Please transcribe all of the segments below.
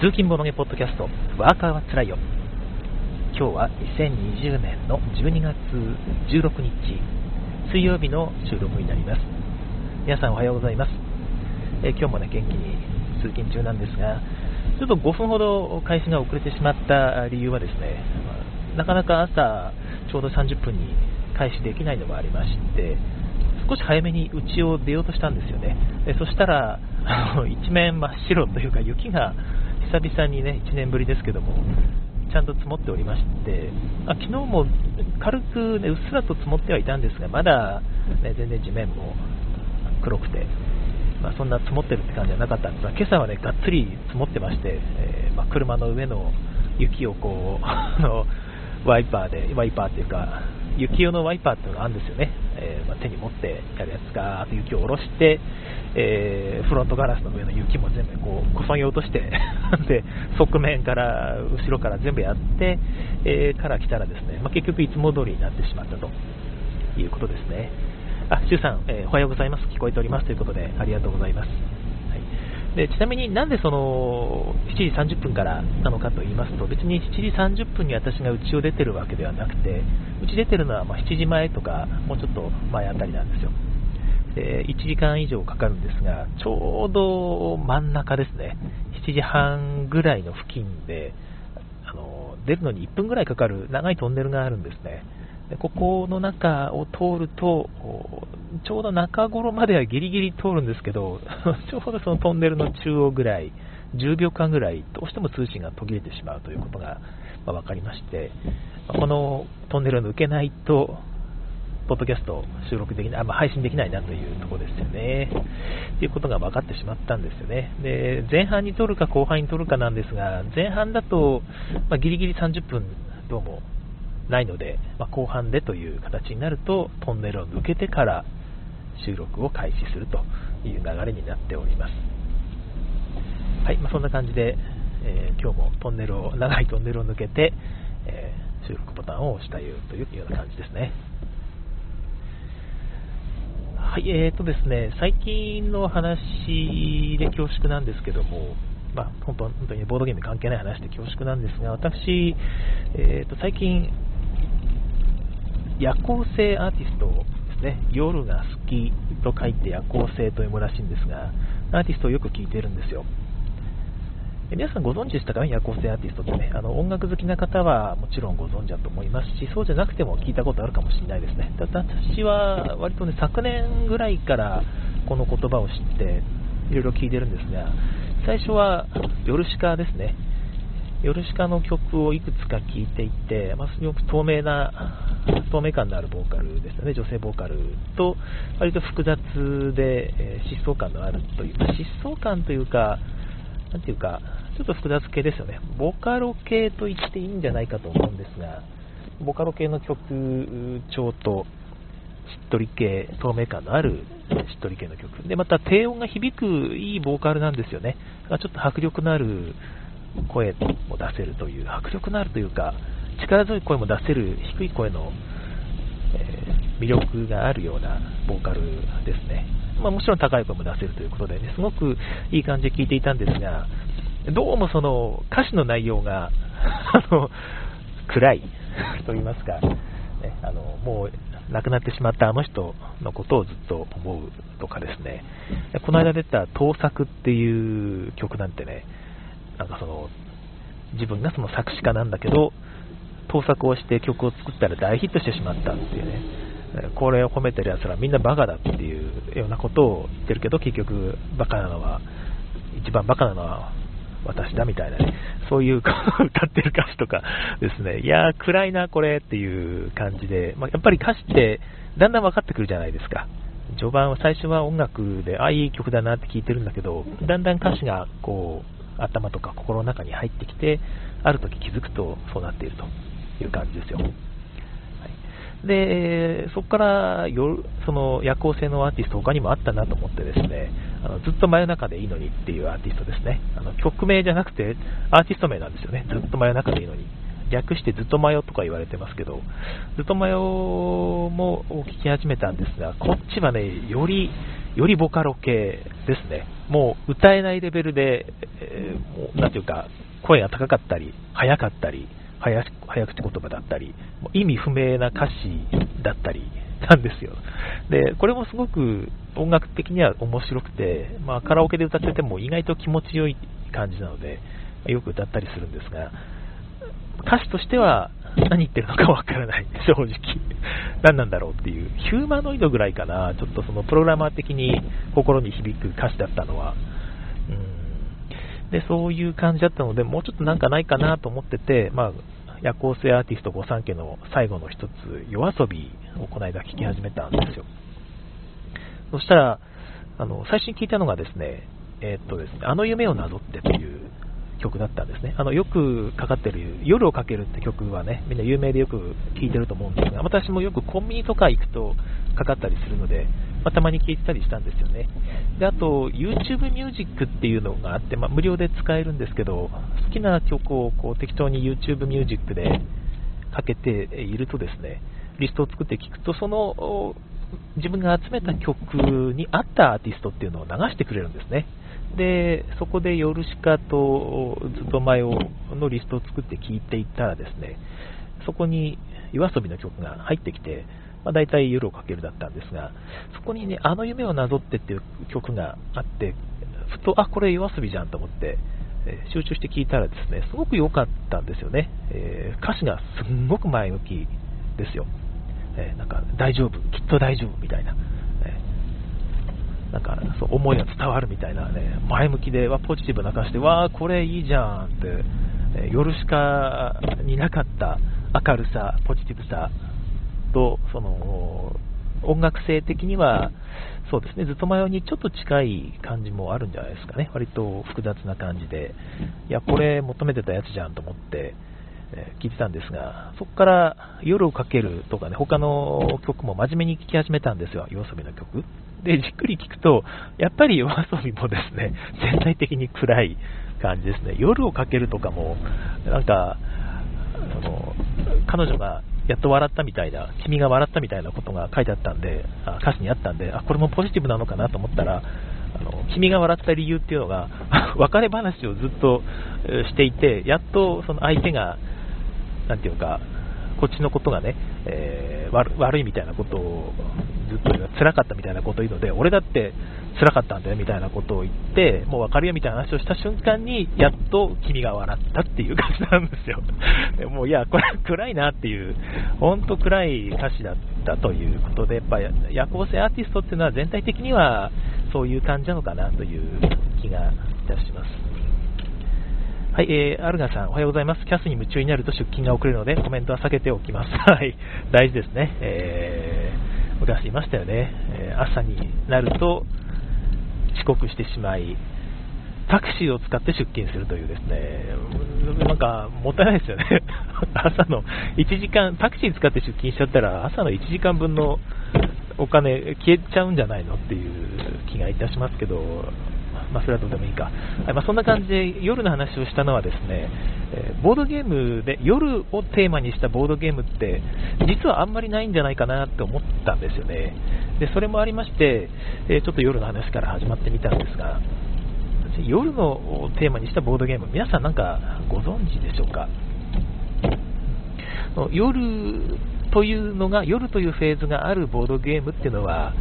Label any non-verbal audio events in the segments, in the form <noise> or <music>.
通勤ボロゲポッドキャスト、ワーカーはつらいよ。今日は2020年の12月16日、水曜日の収録になります。皆さんおはようございます。え今日もね、元気に通勤中なんですが、ちょっと5分ほど開始が遅れてしまった理由はですね、なかなか朝ちょうど30分に開始できないのもありまして、少し早めに家を出ようとしたんですよね。でそしたら、あの一面真っ白というか雪が久々にね、1年ぶりですけども、ちゃんと積もっておりまして、あ昨日も軽く、ね、うっすらと積もってはいたんですが、まだ、ね、全然地面も黒くて、まあ、そんな積もってるって感じはなかったんです。が、今朝はね、がっつり積もってまして、えー、まあ、車の上の雪をこう、<laughs> ワイパーで、ワイパーっていうか、雪用のワイパーっていうのがあるんですよね、えー、まあ、手に持ってやるやつが、あと雪を下ろして、えー、フロントガラスの上の雪も全部こうこそぎ落として <laughs> で側面から後ろから全部やって、えー、から来たらですね、まあ、結局いつも通りになってしまったということですね。あ、シュウさん、えおはようございます。聞こえておりますということでありがとうございます。でちなみになんでその7時30分からなのかと言いますと別に7時30分に私が家を出てるわけではなくて家出てるのはま7時前とかもうちょっと前あたりなんですよ。で1時間以上かかるんですがちょうど真ん中ですね。7時半ぐらいの付近であの出るのに1分ぐらいかかる長いトンネルがあるんですね。ここの中を通ると、ちょうど中頃まではギリギリ通るんですけど、<laughs> ちょうどそのトンネルの中央ぐらい、10秒間ぐらい、どうしても通信が途切れてしまうということが、ま分かりまして、このトンネルを抜けないと、ポッドキャスト収録できない、あまあ、配信できないなというところですよね。ということが分かってしまったんですよね。で、前半に撮るか後半に撮るかなんですが、前半だと、まあ、ギリギリ30分どうもないので、まあ、後半でという形になるとトンネルを抜けてから収録を開始するという流れになっております。はい、まあ、そんな感じで、えー、今日もトンネルを長いトンネルを抜けて、えー、収録ボタンを押したというような感じですね。はい、えーとですね、最近の話で恐縮なんですけども、まあ、本当本当にボードゲーム関係ない話で恐縮なんですが、私、えーと最近、夜行性アーティストですね、夜が好きと書いて夜行性と読むらしいんですが、アーティストをよく聴いてるんですよ。皆さんご存知でしたかね、夜行性アーティストってね、あの音楽好きな方はもちろんご存知だと思いますし、そうじゃなくても聞いたことあるかもしれないですね。だ私は割とね、昨年ぐらいからこの言葉を知って、いろいろ聞いてるんですが、最初はヨルシカですね。ヨルシカの曲をいくつか聴いていて、まあ、よく透明な、透明感のあるボーカルですよね、女性ボーカルと、割と複雑で、えー、疾走感のあるというか、疾走感というか、なんていうか、ちょっと複雑系ですよね、ボカロ系と言っていいんじゃないかと思うんですが、ボカロ系の曲調と、しっとり系、透明感のあるしっとり系の曲。で、また低音が響くいいボーカルなんですよね。ちょっと迫力のある声も出せるという、迫力のあるというか、力強い声も出せる低い声の、えー、魅力があるようなボーカルですね。まあ、もちろん高い声も出せるということでね、すごくいい感じで聴いていたんですが、どうもその歌詞の内容が <laughs> あの暗い <laughs> と言いますか、ね、あのもう亡くなってしまったあの人のことをずっと思うとかですね、この間出た盗作っていう曲なんてね、なんかその、自分がその作詞家なんだけど、盗作をして曲を作ったら大ヒットしてしまったっていうね、これを褒めてる奴らみんなバカだっていうようなことを言ってるけど、結局バカなのは、一番バカなのは私だみたいなね、そういう歌ってる歌詞とかですね、いやー暗いなこれっていう感じで、まあ、やっぱり歌詞ってだんだん分かってくるじゃないですか。序盤は最初は音楽で、ああ、いい曲だなって聞いてるんだけど、だんだん歌詞がこう、頭とか心の中に入ってきて、ある時気づくとそうなっているという感じですよ。はい、で、そこから夜その夜行性のアーティスト他にもあったなと思ってですね、あのずっと真夜中でいいのにっていうアーティストですね。あの曲名じゃなくてアーティスト名なんですよね。ずっと真夜中でいいのに。略してずっとマヨとか言われてますけど、ずっとマヨも聞き始めたんですが、こっちはね、より、よりボカロ系ですね。もう歌えないレベルで、えー、もうなんていうか、声が高かったり、速かったり、早早口言葉だったり、意味不明な歌詞だったりなんですよ。で、これもすごく音楽的には面白くて、まあ、カラオケで歌ってても意外と気持ちよい感じなので、よく歌ったりするんですが、歌詞としては何言ってるのかわからない、<laughs> 正直。何なんだろうっていう、ヒューマノイドぐらいかな、ちょっとそのプログラマー的に心に響く歌詞だったのは。うんで、そういう感じだったので、もうちょっとなんかないかなと思ってて、まあ、夜行性アーティスト御三家の最後の一つ、夜遊びをこの間聴き始めたんですよ。そしたら、あの、最初に聞いたのがですね、えー、っとですね、あの夢をなぞってという曲だったんですね。あの、よくかかってる、夜をかけるって曲はね、みんな有名でよく聴いてると思うんですが、私もよくコンビニとか行くとかかったりするので、まあ、たまに聴いてたりしたんですよね。で、あと、YouTube Music っていうのがあって、まあ、無料で使えるんですけど、好きな曲をこう適当に YouTube Music でかけているとですね、リストを作って聴くと、その自分が集めた曲に合ったアーティストっていうのを流してくれるんですね。で、そこでヨルシカとずっと前をのリストを作って聴いていったらですね、そこに yoasobi の曲が入ってきて、まあ、大体夜をかけるだったんですが、そこにね、あの夢をなぞってっていう曲があって、ふと、あ、これ yoasobi じゃんと思って、えー、集中して聴いたらですね、すごく良かったんですよね。えー、歌詞がすんごく前向きですよ。えー、なんか大丈夫、きっと大丈夫みたいな。なんかそう思いが伝わるみたいなね、前向きで、わポジティブな感じで、わあ、これいいじゃんって、え夜しかになかった明るさ、ポジティブさと、その音楽性的には、そうですね、ずっと前にちょっと近い感じもあるんじゃないですかね、割と複雑な感じで、いや、これ求めてたやつじゃんと思って、聞いてたんですが、そこから夜をかけるとかね、他の曲も真面目に聴き始めたんですよ、夜遊びの曲。で、じっくり聞くと、やっぱり夜遊びもですね、<laughs> 全体的に暗い感じですね。夜をかけるとかも、なんか、あの、彼女がやっと笑ったみたいな、君が笑ったみたいなことが書いてあったんで、あ歌詞にあったんで、あ、これもポジティブなのかなと思ったら、あの君が笑った理由っていうのが、<laughs> 別れ話をずっとしていて、やっとその相手が、なんていうか、こっちのことがね、えー、悪いみたいなことをずっと辛かったみたいなことを言うので、俺だって辛かったんだよみたいなことを言って、もう分かるよみたいな話をした瞬間に、やっと君が笑ったっていう感じなんですよ。<laughs> でもういや、これは暗いなっていう、本当暗い歌詞だったということで、やっぱ夜行性アーティストっていうのは全体的にはそういう感じなのかなという気がいたします。はい、えー、アルガさん、おはようございます。キャスに夢中になると出勤が遅れるので、コメントは避けておきます。<laughs> はい、大事ですね。えー、昔いましたよね。えー、朝になると遅刻してしまい、タクシーを使って出勤するというですね、なんかもったいないですよね。<laughs> 朝の1時間、タクシー使って出勤しちゃったら、朝の1時間分のお金消えちゃうんじゃないのっていう気がいたしますけど、まあ、それはどうでもいいか、はいまあ、そんな感じで夜の話をしたのはですね、えー、ボードゲームで夜をテーマにしたボードゲームって実はあんまりないんじゃないかなって思ったんですよね。でそれもありまして、えー、ちょっと夜の話から始まってみたんですが夜のテーマにしたボードゲーム皆さんなんかご存知でしょうか？夜というのが夜というフェーズがあるボードゲームっていうのは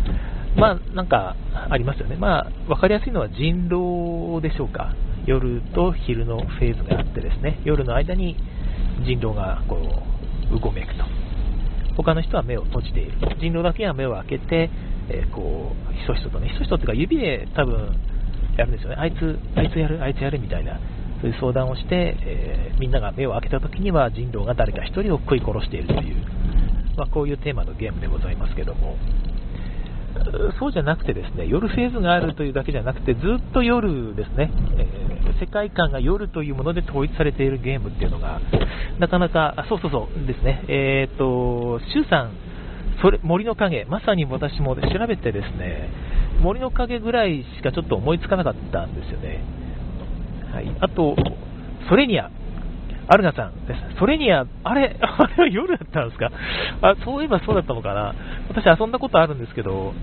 まあ、なんかありますよね、まあ、分かりやすいのは人狼でしょうか、夜と昼のフェーズがあってですね、夜の間に人狼がこううごめくと、他の人は目を閉じている、人狼だけは目を開けて、えー、こうひそひそとね、ひそひそというか指で多分やるんですよね、あいつ、あいつやる、あいつやるみたいな。そういう相談をして、えー、みんなが目を開けたときには人狼が誰か1人を食い殺しているという、まあ、こういうテーマのゲームでございますけども、そうじゃなくてですね、夜フェーズがあるというだけじゃなくて、ずっと夜ですね、えー、世界観が夜というもので統一されているゲームっていうのが、なかなか、あそうそうそうですね、えっ、ー、と、シュウさん、それ森の影、まさに私も調べてですね、森の影ぐらいしかちょっと思いつかなかったんですよね。はい、あと、ソレニア、アルガさんです。それには、あれ、<laughs> あれは夜だったんですか？あそういえばそうだったのかな？私遊んだことあるんですけど、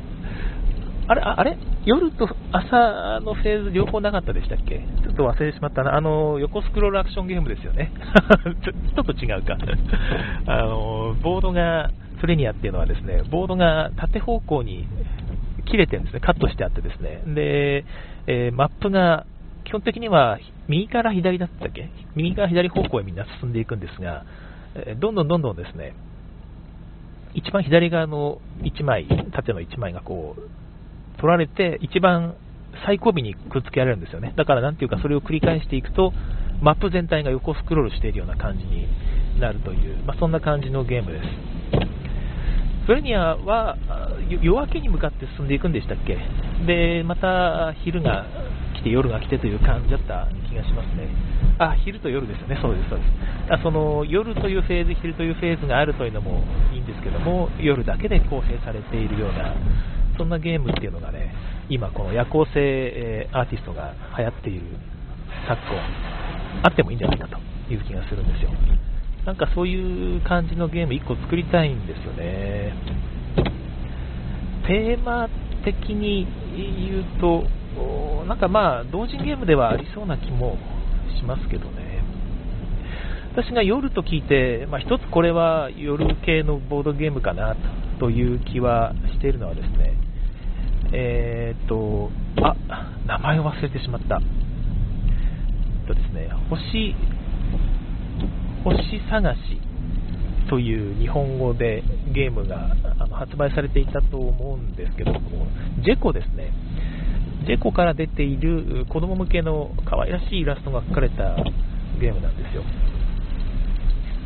あれ、ああれ？夜と朝のフェーズ両方なかったでしたっけ？ちょっと忘れてしまったな。あの、横スクロールアクションゲームですよね。<laughs> ちょちょっと違うか。<laughs> あの、ボードが、フレニアっていうのはですね、ボードが縦方向に切れてるんですね。カットしてあってですね。で、えー、マップが基本的には右から左だったっけ？右から左方向へみんな進んでいくんですが、どんどんどんどんですね、一番左側の1枚、縦の1枚がこう、取られて、一番最後尾にくっつけられるんですよね。だからなんていうか、それを繰り返していくと、マップ全体が横スクロールしているような感じになるという、まあ、そんな感じのゲームです。フレニアは夜明けに向かって進んでいくんでしたっけ？で、また昼がて夜が来てという感じだった気がしますね。あ、昼と夜ですよね。そうです、そうです。あその夜というフェーズ、昼というフェーズがあるというのもいいんですけども、夜だけで構成されているような、そんなゲームっていうのがね、今この夜行性、え、アーティストが流行っている昨今、あってもいいんじゃないかという気がするんですよ。なんかそういう感じのゲーム1個作りたいんですよね。テーマ的に言うと、なんかまあ、同人ゲームではありそうな気もしますけどね。私が夜と聞いて、まあ、一つこれは夜系のボードゲームかなという気はしているのはですね、えー、っと、あ、名前を忘れてしまった。えっとですね、星、星探しという日本語でゲームがあの発売されていたと思うんですけども、ジェコですね。ジェコから出ている子供向けの可愛らしいイラストが描かれたゲームなんですよ。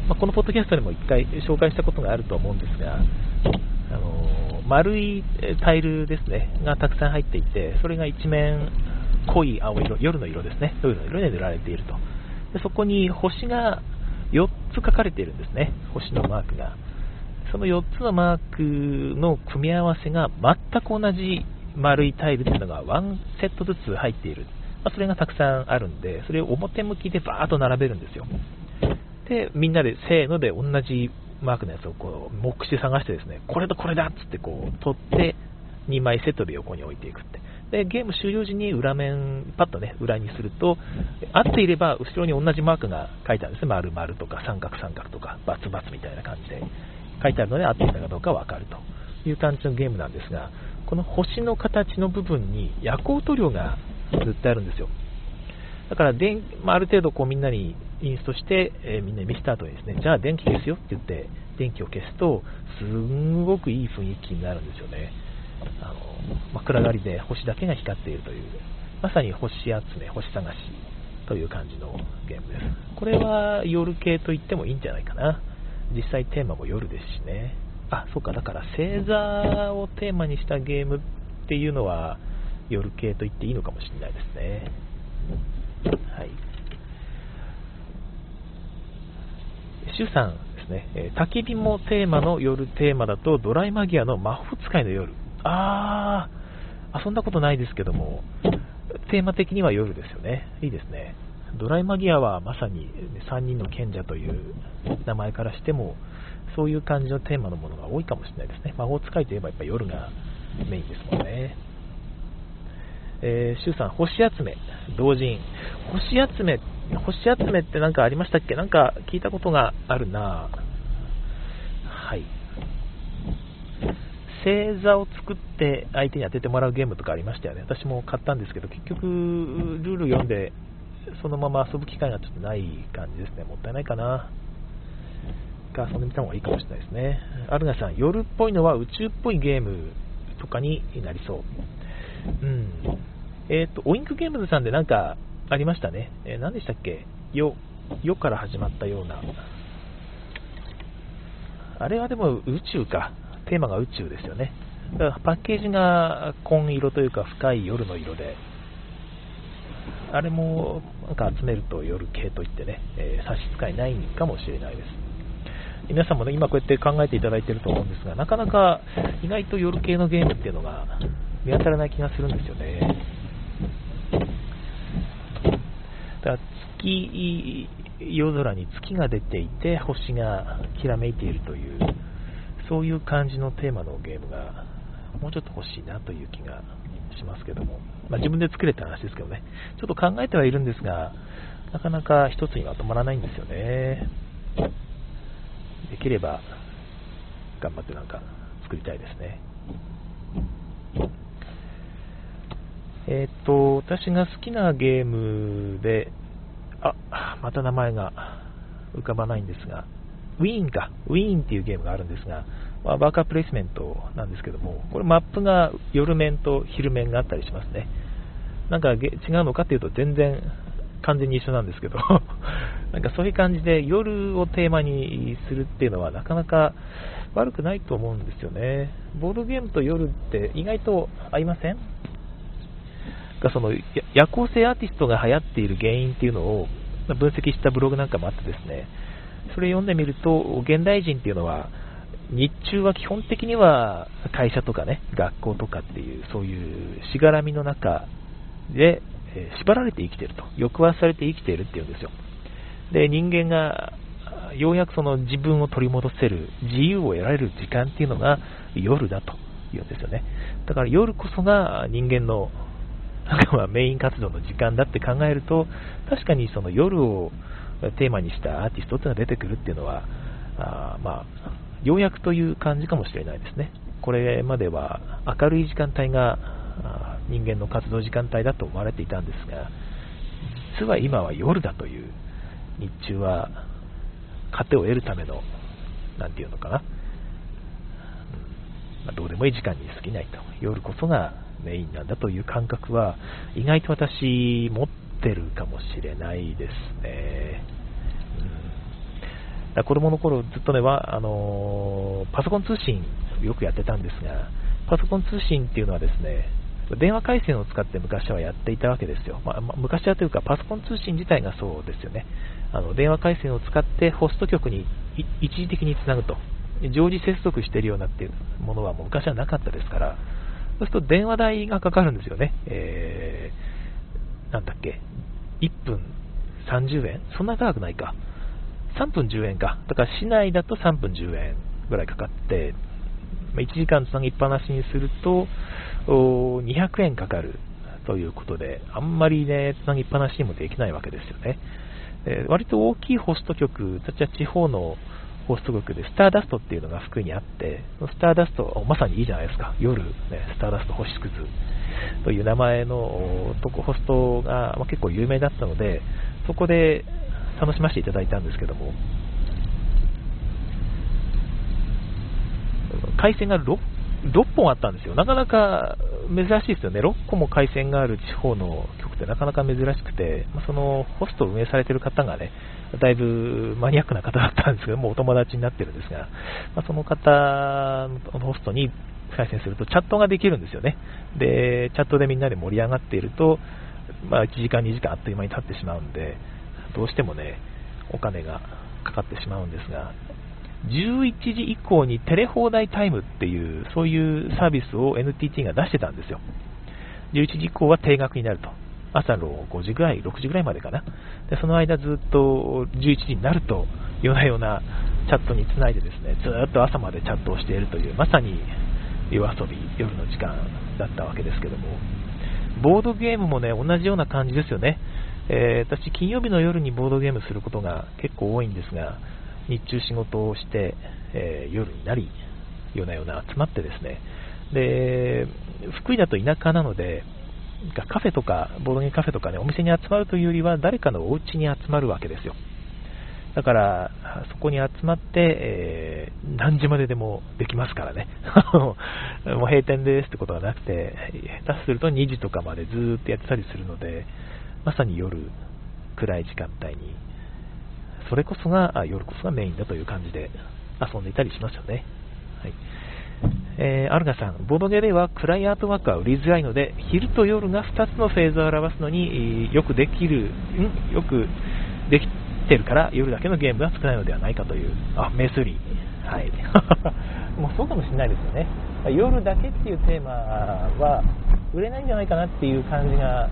まあ、このポッドキャストでも1回紹介したことがあると思うんですが、あの丸いタイルですね、がたくさん入っていて、それが一面濃い青色、夜の色ですね、夜の色で塗られていると。でそこに星が4つ書かれているんですね、星のマークが。その4つのマークの組み合わせが全く同じ丸いタイルというのが1セットずつ入っている、まあ、それがたくさんあるんで、それを表向きでバーッと並べるんですよ。で、みんなでせーので同じマークのやつをこう目視探してですね、これとこれだっつってこう取って2枚セットで横に置いていくって。で、ゲーム終了時に裏面、パッとね、裏にすると、合っていれば後ろに同じマークが書いてあるんですね。丸々とか三角三角とか、バツバツみたいな感じで書いてあるので合っていたかどうかわかるという感じのゲームなんですが、この星の形の部分に夜光塗料が塗ってあるんですよ。だから電、まあ、ある程度こうみんなにインストして、えー、みんなに見せた後にですね、じゃあ電気消すよって言って電気を消すと、すんごくいい雰囲気になるんですよね。あのまあ、暗がりで星だけが光っているという、まさに星集め、星探しという感じのゲームです。これは夜系と言ってもいいんじゃないかな。実際テーマも夜ですしね。あ、そうか、だから星座をテーマにしたゲームっていうのは夜系と言っていいのかもしれないですね。はい。シュさんですね、え焚き火もテーマの夜テーマだとドライマギアの魔法使いの夜。あー、遊んだことないですけども、テーマ的には夜ですよね。いいですね。ドライマギアはまさに3人の賢者という名前からしても、そういう感じのテーマのものが多いかもしれないですね。魔法使いといえばやっぱ夜がメインですもんね。えー、シュウさん、星集め、同人。星集め、星集めって何かありましたっけ？なんか聞いたことがあるなはい。星座を作って相手に当ててもらうゲームとかありましたよね。私も買ったんですけど、結局、ルール読んで、そのまま遊ぶ機会がちょっとない感じですね。もったいないかな。か遊んでみた方がいいかもしれないですね。アルガさん、夜っぽいのは宇宙っぽいゲームとかになりそう。うん。えっ、ー、と、オインクゲームズさんでなんかありましたね。えー、何でしたっけ？よ、よから始まったような。あれはでも宇宙か。テーマが宇宙ですよね。だからパッケージが紺色というか深い夜の色で、あれもなんか集めると夜系といってね、えー、差し支えないかもしれないです。皆さんもね、今こうやって考えていただいていると思うんですが、なかなか意外と夜系のゲームっていうのが見当たらない気がするんですよね。だから月、夜空に月が出ていて、星がきらめいているという、そういう感じのテーマのゲームがもうちょっと欲しいなという気がしますけども、まあ、自分で作れた話ですけどね、ちょっと考えてはいるんですが、なかなか一つにまとまらないんですよね。できれば、頑張ってなんか作りたいですね。えっ、と、私が好きなゲームで、あ、また名前が浮かばないんですが、ウィーンか、ウィーンっていうゲームがあるんですが、まあ、ワーカープレイスメントなんですけども、これマップが夜面と昼面があったりしますね。なんか違うのかっていうと全然完全に一緒なんですけど <laughs> なんかそういう感じで夜をテーマにするっていうのはなかなか悪くないと思うんですよね。ボードゲームと夜って意外と合いません？がその夜行性アーティストが流行っている原因っていうのを分析したブログなんかもあってですね、それ読んでみると、現代人っていうのは、日中は基本的には会社とかね、学校とかっていう、そういうしがらみの中で、え縛られて生きてると、抑圧されて生きているっていうんですよ。で、人間がようやくその自分を取り戻せる、自由を得られる時間っていうのが夜だというんですよね。だから夜こそが人間のなんかまメイン活動の時間だって考えると、確かにその夜をテーマにしたアーティストっていうのが出てくるっていうのは、あまあ、ようやくという感じかもしれないですね。これまでは明るい時間帯が人間の活動時間帯だと思われていたんですが、実は今は夜だという、日中は糧を得るための、なんていうのかな、まあ、どうでもいい時間に過ぎないと、夜こそがメインなんだという感覚は、意外と私、持ってるかもしれないですね。うん、子供の頃ずっとねは、あのパソコン通信よくやってたんですが、パソコン通信っていうのはですね、電話回線を使って昔はやっていたわけですよ。まあ、昔はというか、パソコン通信自体がそうですよね。あの電話回線を使ってホスト局に一時的につなぐと。常時接続しているようなっていうものはもう昔はなかったですから、そうすると電話代がかかるんですよね。えー、なんだっけ、1分30円そんな高くないか。3分10円か。だから市内だと3分10円ぐらいかかって、1時間つなぎっぱなしにすると200円かかるということで、あんまりね、つなぎっぱなしにもできないわけですよね。えー、割と大きいホスト局、たちは地方のホスト国でスターダストっていうのが福井にあって、スターダスト、まさにいいじゃないですか、夜、ね、スターダスト星屑という名前のとこホストが、ま、結構有名だったので、そこで楽しませていただいたんですけども、回線が 6, 6本あったんですよ。なかなか珍しいですよね。6個も回線がある地方の局ってなかなか珍しくて、そのホストを運営されている方がね、だいぶマニアックな方だったんですけども、お友達になってるんですが、まあ、その方のホストに再生するとチャットができるんですよね。で、チャットでみんなで盛り上がっていると、まあ、1時間、2時間あっという間に経ってしまうんで、どうしてもね、お金がかかってしまうんですが、11時以降にテレ放題タイムっていう、そういうサービスを NTT が出してたんですよ。11時以降は定額になると。朝の5時ぐらい、6時ぐらいまでかな。で、その間ずっと11時になると、夜な夜なチャットにつないでですね、ずっと朝までチャットをしているという、まさに夜遊び、夜の時間だったわけですけども、ボードゲームもね、同じような感じですよね。えー、私、金曜日の夜にボードゲームすることが結構多いんですが、日中仕事をして、えー、夜になり、夜な夜な集まってですね、で、福井だと田舎なので、カフェとか、ボードゲームカフェとかね、お店に集まるというよりは、誰かのお家に集まるわけですよ。だから、そこに集まって、えー、何時まででもできますからね。<laughs> もう閉店ですってことがなくて、下手すると2時とかまでずっとやってたりするので、まさに夜、暗い時間帯に、それこそが、夜こそがメインだという感じで遊んでいたりしますよね。はいえー、アルガさん、ボードゲでは暗いアートワークは売りづらいので、昼と夜が2つのフェーズを表すのによくできる、ん？よくできてるから夜だけのゲームが少ないのではないかという、あ、メスリー。はい。<laughs> もうそうかもしれないですよね。夜だけっていうテーマは売れないんじゃないかなっていう感じが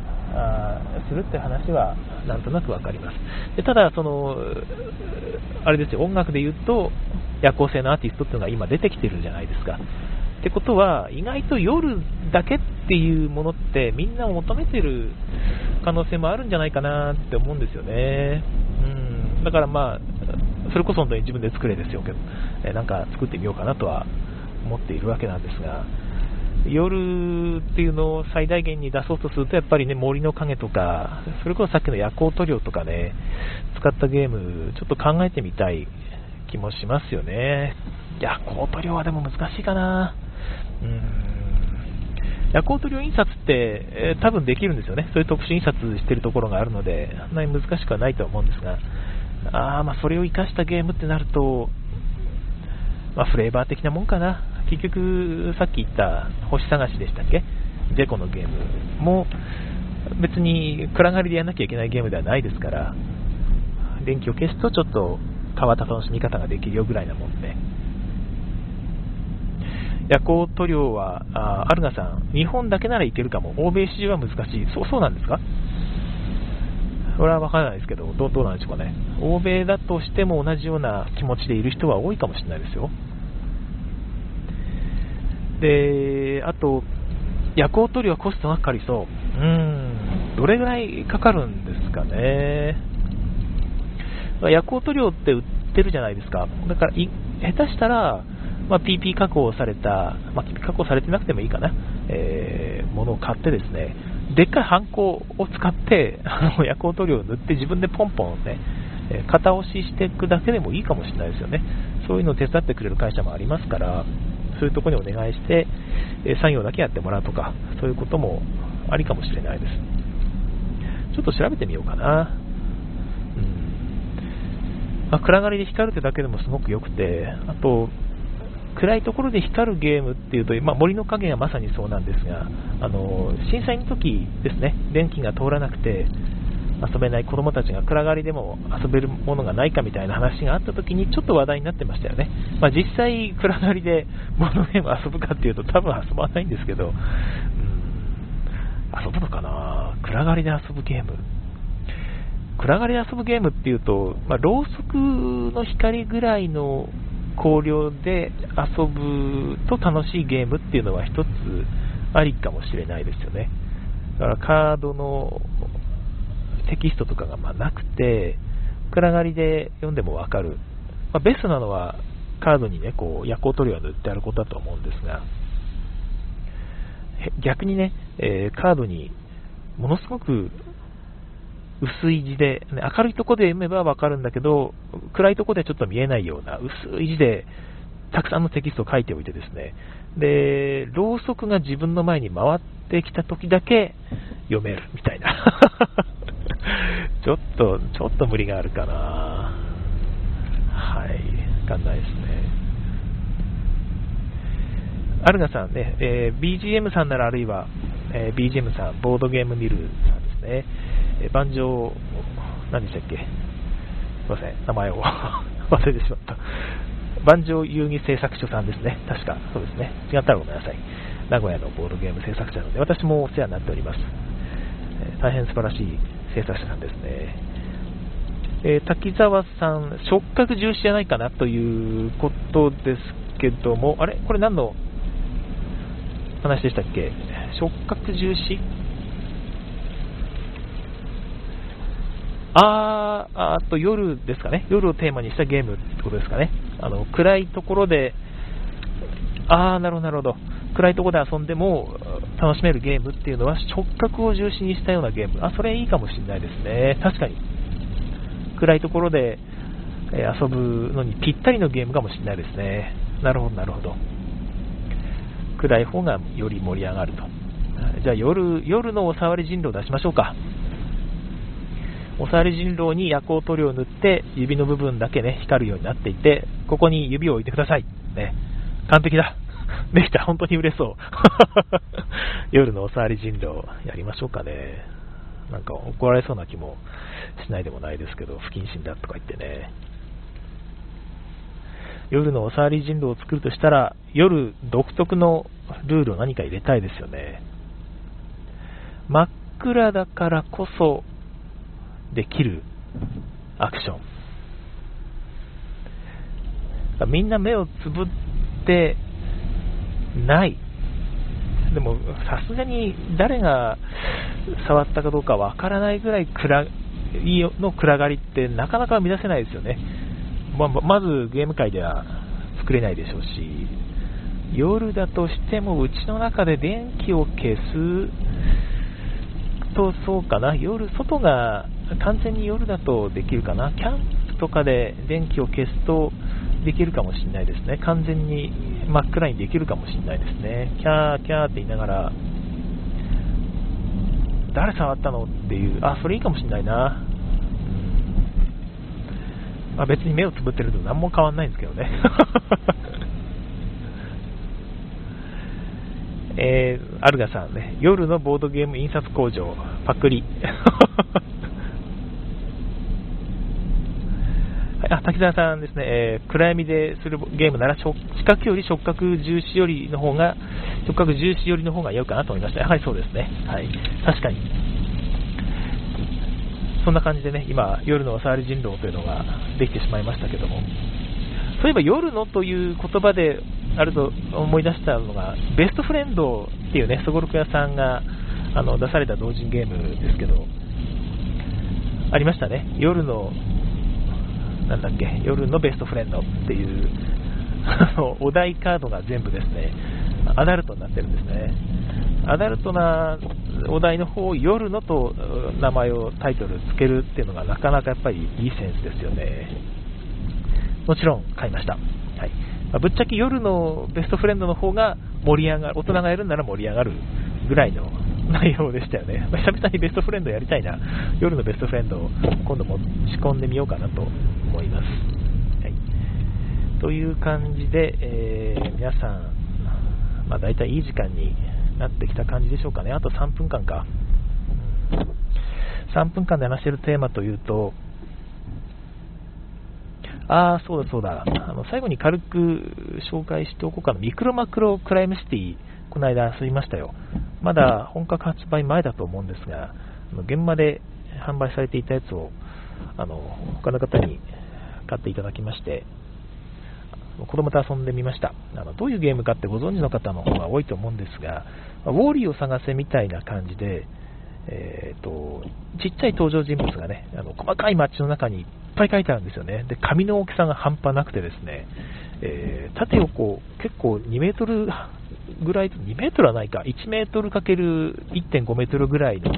するって話はなんとなくわかります。でただ、その、あれですよ、音楽で言うと、夜行性のアーティストっていうのが今出てきてるじゃないですか。ってことは、意外と夜だけっていうものってみんなを求めてる可能性もあるんじゃないかなって思うんですよね。うん、だからまあ、それこそ本当に自分で作れですよけど、えなんか作ってみようかなとは思っているわけなんですが、夜っていうのを最大限に出そうとすると、やっぱりね、森の影とか、それこそさっきの夜光塗料とかね、使ったゲーム、ちょっと考えてみたい気もしますよね。夜光塗料はでも難しいかな。うーん。夜光塗料印刷って、えー、多分できるんですよね。そういう特殊印刷してるところがあるので、あんなに難しくはないとは思うんですが、あまあ、それを活かしたゲームってなると、まあ、フレーバー的なもんかな。結局、さっき言った星探しでしたっけ？ジェコのゲームも別に暗がりでやんなきゃいけないゲームではないですから、電気を消すとちょっと変わった楽しみ方ができるよぐらいなもんで。夜光塗料は、あアルナさん、日本だけならいけるかも、欧米市場は難しい。そう、そうなんですか？それはわからないですけど、どどうなんでしょうかね。欧米だとしても同じような気持ちでいる人は多いかもしれないですよ。で、あと、夜光塗料はコストがかかりそう。うん、どれぐらいかかるんですかね。夜光塗料って売ってるじゃないですか。だから、下手したら、まあ、PP 加工された、まあ、PP 加工されてなくてもいいかな、えー、ものを買ってですね、でっかいハンコを使って、<laughs> あの夜光塗料を塗って自分でポンポンね、え型押ししていくだけでもいいかもしれないですよね。そういうのを手伝ってくれる会社もありますから、そういうところにお願いして、え作業だけやってもらうとか、そういうこともありかもしれないです。ちょっと調べてみようかな。うんまあ、暗がりで光るってだけでもすごく良くて、あと、暗いところで光るゲームっていうと、まあ、森の影がまさにそうなんですが、あの震災の時ですね、電気が通らなくて、遊べない子供たちが暗がりでも遊べるものがないかみたいな話があった時にちょっと話題になってましたよね。まあ、実際暗がりでボードゲーム遊ぶかっていうと多分遊ばないんですけど、うん、遊ぶのかな？暗がりで遊ぶゲーム。暗がりで遊ぶゲームっていうと、まあ、ろうそくの光ぐらいの光量で遊ぶと楽しいゲームっていうのは一つありかもしれないですよね。だからカードのテキストとかがまなくて、暗がりで読んでもわかる。まあ、ベストなのはカードにね、こう、夜光塗料が塗ってあることだと思うんですが、逆にね、えー、カードにものすごく薄い字で、ね、明るいとこで読めばわかるんだけど、暗いとこではちょっと見えないような薄い字でたくさんのテキストを書いておいてですね、で、ろうそくが自分の前に回ってきた時だけ読めるみたいな。<laughs> ちょっと、ちょっと無理があるかな。はい、わかんないですね。アルガさんね、えー、BGM さんならあるいは、えー、BGM さん、ボードゲームミルさんですね、えー、盤上、何でしたっけ？すいません、名前を <laughs> 忘れてしまった。盤上遊戯製作所さんですね。確か、そうですね。違ったらごめんなさい。名古屋のボードゲーム制作者なので、私もお世話になっております。えー、大変素晴らしい制作者さんですね。えー、滝沢さん、触覚重視じゃないかなということですけども、あれ？これ何の話でしたっけ？触覚重視？あー、あと夜ですかね。夜をテーマにしたゲームってことですかね。あの、暗いところで、あー、なるほど、なるほど。暗いところで遊んでも楽しめるゲームっていうのは触覚を重視にしたようなゲーム。あ、それいいかもしれないですね。確かに。暗いところで遊ぶのにぴったりのゲームかもしれないですね。なるほど、なるほど。暗い方がより盛り上がると。じゃあ夜、夜のおさわり人狼を出しましょうか。おさわり人狼に夜光塗料を塗って指の部分だけね、光るようになっていて、ここに指を置いてください。ね。完璧だ。<laughs> できた。本当に売れそう。<laughs> 夜のおさわり人狼やりましょうかね。なんか怒られそうな気もしないでもないですけど、不謹慎だとか言ってね。夜のおさわり人狼を作るとしたら、夜独特のルールを何か入れたいですよね。真っ暗だからこそできるアクション。みんな目をつぶってない。でも、さすがに誰が触ったかどうかわからないぐらい暗いの暗がりってなかなか生み出せないですよね。ままずゲーム界では作れないでしょうし、夜だとしてもうちの中で電気を消すとそうかな、夜、外が完全に夜だとできるかな、キャンプとかで電気を消すとできるかもしれないですね、完全に真っ暗にできるかもしれないですね、キャーキャーって言いながら、誰触ったのっていう、あ、それいいかもしれないな、うん。まあ、別に目をつぶってると何も変わんないんですけどね。<laughs> えー、アルガさんね、夜のボードゲーム印刷工場、パクリ。あ滝沢さんですね、えー、暗闇でするゲームなら視覚より触覚重視よりの方が触覚重視よりの方が良いかなと思いました。やはりそうですね。はい。確かに。そんな感じでね、今、夜のおさわり人狼というのができてしまいましたけども、そういえば夜のという言葉であると思い出したのが、ベストフレンドっていうね、すごろく屋さんがあの出された同人ゲームですけど、ありましたね、夜の、なんだっけ、夜のベストフレンドっていうあのお題カードが全部ですね、アダルトになってるんですね。アダルトなお題の方を夜のと名前をタイトルつけるっていうのがなかなかやっぱりいいセンスですよね。もちろん買いました。はいまあ、ぶっちゃけ夜のベストフレンドの方が盛り上がる、大人がやるんなら盛り上がるぐらいの内容でしたよね。まあ、久々にベストフレンドやりたいな。夜のベストフレンドを今度も仕込んでみようかなと思います。はい、という感じで、えー、皆さん、まあ、大体いい時間になってきた感じでしょうかね。あと3分間か。3分間で話しているテーマというと、ああ、そうだそうだ。あの、最後に軽く紹介しておこうかな。ミクロマクロクライムシティ、この間遊びましたよ。まだ本格発売前だと思うんですが、あの現場で販売されていたやつを、あの、他の方に買っていただきまして、子供と遊んでみました。あのどういうゲームかってご存知の方の方が多いと思うんですが、ウォーリーを探せみたいな感じで、えーと、ちっちゃい登場人物がね、あの細かい街の中にいっぱい書いてあるんですよね。で、紙の大きさが半端なくてですね、えー、縦横結構2メートル <laughs> ぐらい、2メートルはないか、1メートルかける1.5メートルぐらいの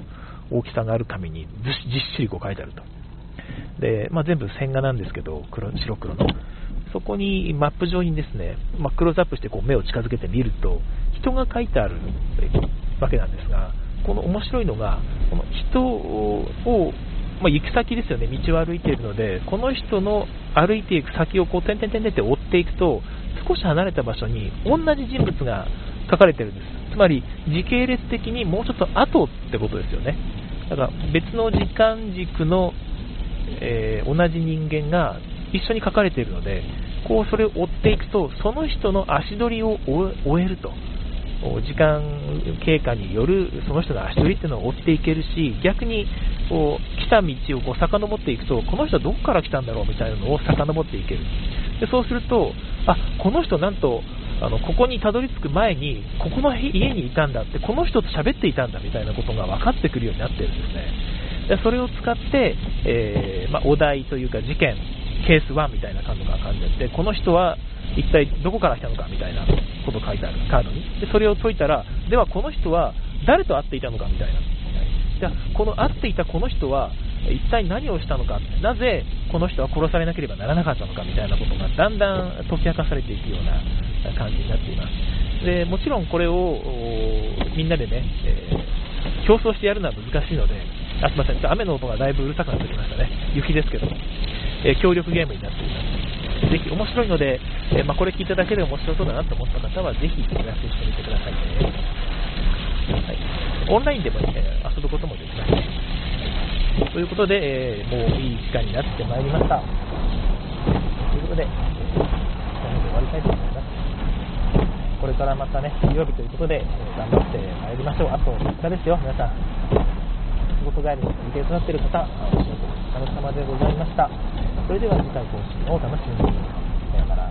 大きさがある紙にずっしりこう書いてあると。で、まあ、全部線画なんですけど、黒白黒の。そこにマップ上にですね、まあ、クローズアップしてこう目を近づけてみると、人が書いてあるわけなんですが、この面白いのが、この人を、まあ、行く先ですよね、道を歩いているので、この人の歩いていく先をこう点々点々って追っていくと、少し離れた場所に同じ人物が書かれてるんです。つまり、時系列的にもうちょっと後ってことですよね。だから別の時間軸の、えー、同じ人間が一緒に書かれているので、こうそれを追っていくと、その人の足取りを追えると。時間経過によるその人の足取りっていうのを追っていけるし、逆にこう来た道をこう遡っていくと、この人はどこから来たんだろうみたいなのを遡っていける。でそうすると、あこの人なんとあのここにたどり着く前に、ここの家にいたんだって、この人と喋っていたんだみたいなことが分かってくるようになってるんですね。でそれを使って、えー、まあ、お題というか事件、ケース1みたいな感じが感じて、この人は一体どこから来たのかみたいなこと書いてあるカードに。で、それを解いたら、ではこの人は誰と会っていたのかみたいな。じゃ、この会っていたこの人は一体何をしたのか、なぜこの人は殺されなければならなかったのかみたいなことがだんだん解き明かされていくような感じになっています。でもちろんこれをみんなでね、えー、競争してやるのは難しいので、あすみません、雨の音がだいぶうるさくなってきましたね、雪ですけど、えー、協力ゲームになっています。ぜひ面白いので、えまあ、これ聞いただけで面白そうだなと思った方は、ぜひ予約してみてくださいね。はい、オンラインでも、ね、遊ぶこともできます。ということで、えー、もういい時間になってまいりました。ということで、この辺で終わりたいと思います。これからまたね、水曜日ということで、えー、頑張ってまいりましょう。あと3日ですよ、皆さん。仕事帰りの予定となっている方、お仕事お疲れ様でございました。それでは次回更新をお楽しみに。さようなら。